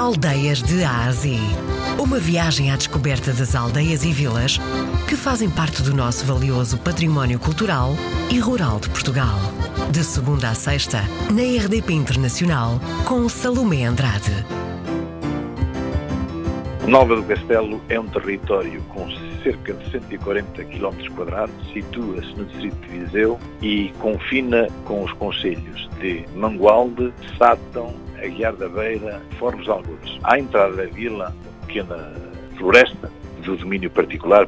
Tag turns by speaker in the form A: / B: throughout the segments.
A: Aldeias de Ásia. Uma viagem à descoberta das aldeias e vilas que fazem parte do nosso valioso património cultural e rural de Portugal. De segunda a sexta, na RDP Internacional, com Salomé Andrade.
B: Nova do Castelo é um território com cerca de 140 km quadrados, situa-se no distrito de Viseu e confina com os concelhos de Mangualde, Sátão, Aguiar da Beira, Fornos Algures. À entrada da vila, uma pequena floresta do domínio particular,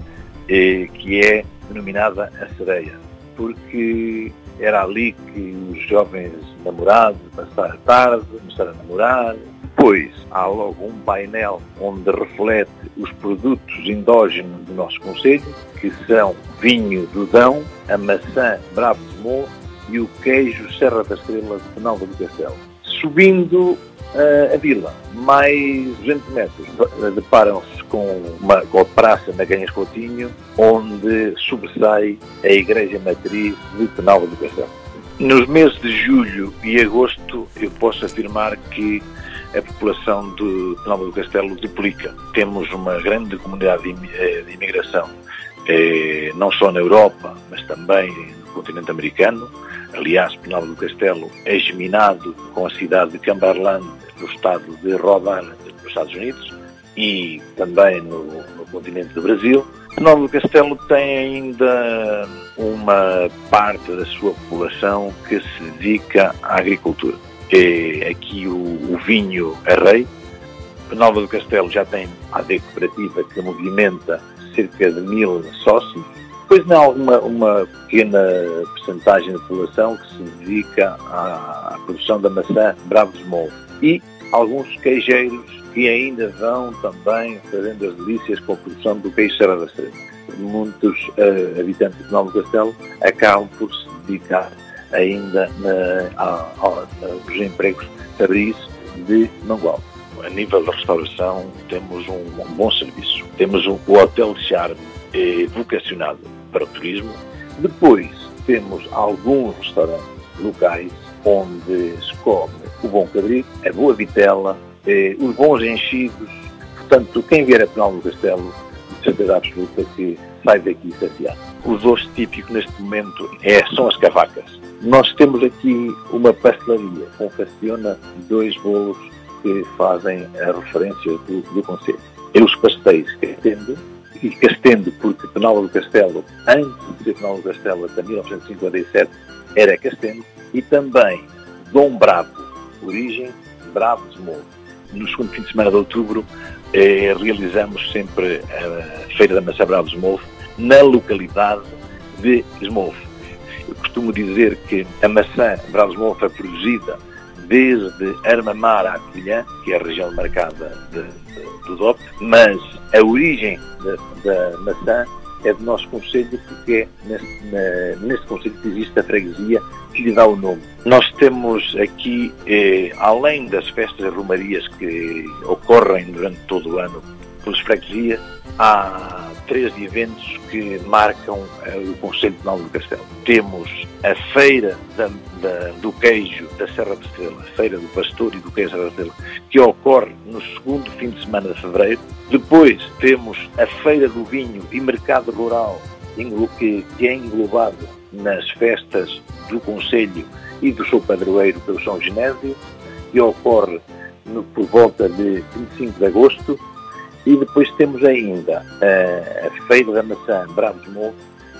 B: eh, que é denominada a Sereia, porque era ali que os jovens namorados passaram a tarde, começaram a namorar. Depois há logo um painel onde reflete os produtos endógenos do nosso Conselho, que são vinho do Dão, a maçã Bravo de Mo e o queijo Serra da Estrela de Penalva do Castelo. Subindo uh, a vila, mais 200 metros, deparam-se com uma, com a praça na Coutinho, onde sobressai a Igreja Matriz de Penalva do Castelo. Nos meses de julho e agosto, eu posso afirmar que a população de Penalva do Castelo duplica. Temos uma grande comunidade de eh, imigração, eh, não só na Europa, mas também continente americano. Aliás, Penalva do Castelo é geminado com a cidade de Cumberland, no estado de Island, nos Estados Unidos, e também no, no continente do Brasil. Penalva do Castelo tem ainda uma parte da sua população que se dedica à agricultura é aqui o, o vinho é rei. Penalva do Castelo já tem a AD cooperativa que movimenta cerca de mil sócios. Depois há uma, uma pequena percentagem da população que se dedica à, à produção da maçã Bravos Mouros. E alguns queijeiros que ainda vão também fazendo as delícias com a produção do queijo Estrela. Muitos uh, habitantes de do Castelo acabam por se dedicar ainda na, aos empregos fabris de Mangual. A nível da restauração temos um, um bom serviço. Temos um, o Hotel Charme eh, vocacionado para o turismo. Depois temos alguns restaurantes locais onde se come o bom cabrito, a boa vitela, eh, os bons enchidos. Portanto, quem vier a Penal do Castelo, de certeza absoluta que sai daqui saciado. Os doces típicos neste momento é, são as cavacas nós temos aqui uma pastelaria, confecciona dois bolos que fazem a referência do, do Conselho. Os pastéis Castendo, e Castendo porque Penal do Castelo, antes de ser Penal do Castelo, até 1957, era Castendo, e também Dom Bravo, origem Bravo de Morro. No segundo fim de semana de outubro, eh, realizamos sempre a Feira da Maçã Bravo de Esmolvo na localidade de Esmolvo eu costumo dizer que a maçã Brasmol foi produzida desde Armamar à Covilhã, que é a região marcada do DOP, mas a origem da, da maçã é do nosso Conselho, porque é neste, neste Conselho que existe a freguesia que lhe dá o nome. Nós temos aqui, eh, além das festas e romarias que ocorrem durante todo o ano pelas freguesias, há três eventos que marcam uh, o Conselho de Nova do Castelo. Temos a Feira da, da, do Queijo da Serra da Estrela, Feira do Pastor e do Queijo da Serra da Estrela, que ocorre no segundo fim de semana de fevereiro. Depois temos a Feira do Vinho e Mercado Rural, que, que é englobado nas festas do Conselho e do seu padroeiro pelo São Genésio, que ocorre no, por volta de 25 de agosto e depois temos ainda a, a Feira da Maçã Bravos Morro,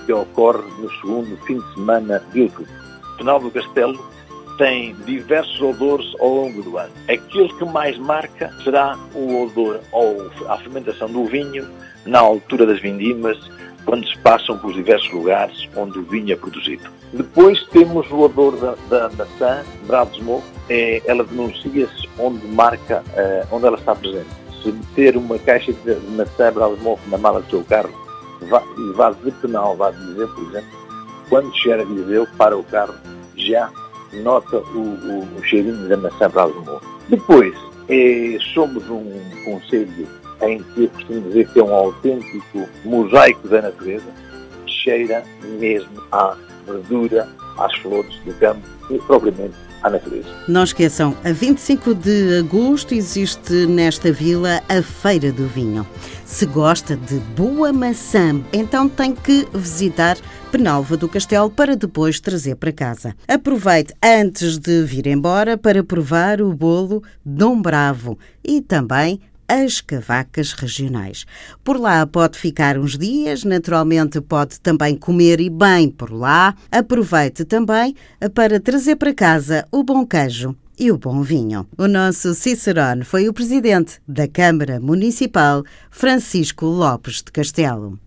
B: que ocorre no segundo fim de semana de outubro. Penal do Castelo tem diversos odores ao longo do ano. Aquele que mais marca será o odor ou a fermentação do vinho na altura das vindimas, quando se passam por diversos lugares onde o vinho é produzido. Depois temos o odor da, da maçã, Bravos Morro, é, ela denuncia-se onde marca, uh, onde ela está presente se meter uma caixa de maçã Brasmolf na mala do seu carro e vá de penal, vá dizer, por exemplo, quando chegar a Viseu, para o carro, já nota o, o, o cheirinho da maçã Brasmolf. Depois, é, somos um conselho em que costumo dizer que é um autêntico mosaico da natureza, cheira mesmo à verdura, às flores do campo e propriamente à natureza.
C: Não esqueçam, a 25 de agosto existe nesta vila a Feira do Vinho. Se gosta de boa maçã, então tem que visitar Penalva do Castelo para depois trazer para casa. Aproveite antes de vir embora para provar o bolo Dom Bravo e também as cavacas regionais. Por lá pode ficar uns dias, naturalmente pode também comer e bem por lá. Aproveite também para trazer para casa o bom queijo e o bom vinho. O nosso Cicerone foi o presidente da Câmara Municipal, Francisco Lopes de Castelo.